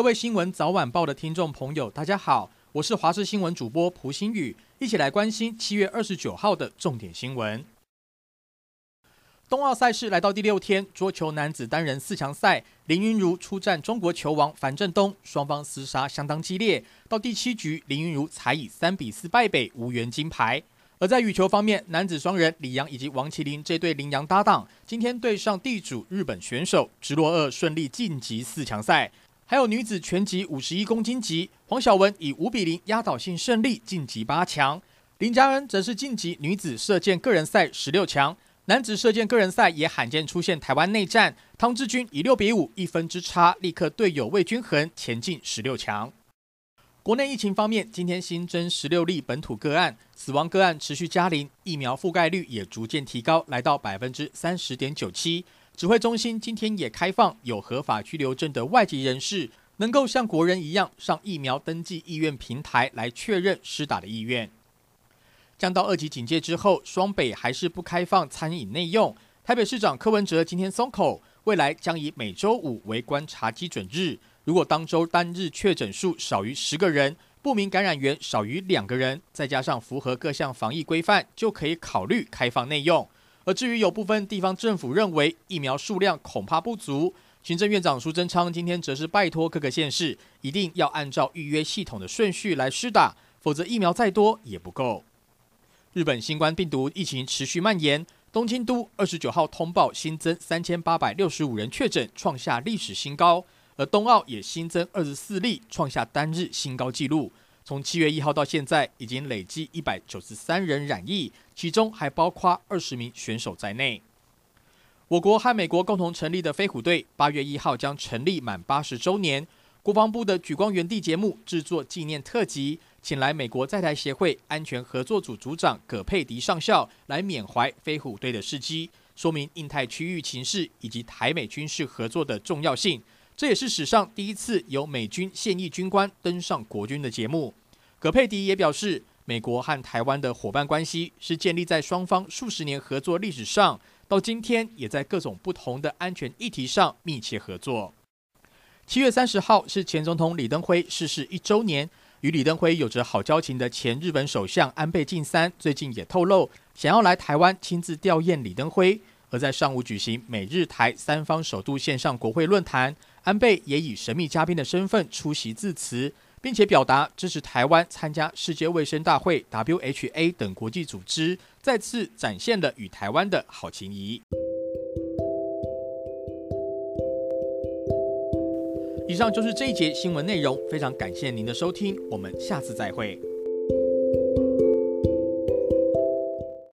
各位新闻早晚报的听众朋友，大家好，我是华视新闻主播蒲新宇，一起来关心七月二十九号的重点新闻。冬奥赛事来到第六天，桌球男子单人四强赛，林昀儒出战中国球王樊振东，双方厮杀相当激烈，到第七局，林昀儒才以三比四败北，无缘金牌。而在羽球方面，男子双人李阳以及王麒麟这对麟洋搭档，今天对上地主日本选手直落二顺利晋级四强赛。还有女子拳击五十一公斤级，黄晓雯以五比零压倒性胜利晋级八强。林佳恩则是晋级女子射箭个人赛十六强，男子射箭个人赛也罕见出现台湾内战，汤志军以六比五一分之差力克队友魏均衡前进十六强。国内疫情方面，今天新增十六例本土个案，死亡个案持续加零，疫苗覆盖率也逐渐提高，来到百分之三十点九七。指挥中心今天也开放有合法居留证的外籍人士，能够像国人一样上疫苗登记意愿平台来确认施打的意愿。降到二级警戒之后，双北还是不开放餐饮内用。台北市长柯文哲今天松口，未来将以每周五为观察基准日。如果当周单日确诊数少于十个人，不明感染源少于两个人，再加上符合各项防疫规范，就可以考虑开放内用。而至于有部分地方政府认为疫苗数量恐怕不足，行政院长苏贞昌今天则是拜托各个县市一定要按照预约系统的顺序来施打，否则疫苗再多也不够。日本新冠病毒疫情持续蔓延，东京都二十九号通报新增三千八百六十五人确诊，创下历史新高。而冬奥也新增二十四例，创下单日新高纪录。从七月一号到现在，已经累计一百九十三人染疫，其中还包括二十名选手在内。我国和美国共同成立的飞虎队，八月一号将成立满八十周年。国防部的举光园地节目制作纪念特辑，请来美国在台协会安全合作组组长葛佩迪上校来缅怀飞虎队的事迹，说明印太区域情势以及台美军事合作的重要性。这也是史上第一次由美军现役军官登上国军的节目。葛佩迪也表示，美国和台湾的伙伴关系是建立在双方数十年合作历史上，到今天也在各种不同的安全议题上密切合作。七月三十号是前总统李登辉逝世一周年，与李登辉有着好交情的前日本首相安倍晋三最近也透露，想要来台湾亲自吊唁李登辉。而在上午举行美日台三方首度线上国会论坛。安倍也以神秘嘉宾的身份出席致辞，并且表达支持台湾参加世界卫生大会 （WHA） 等国际组织，再次展现了与台湾的好情谊。以上就是这一节新闻内容，非常感谢您的收听，我们下次再会。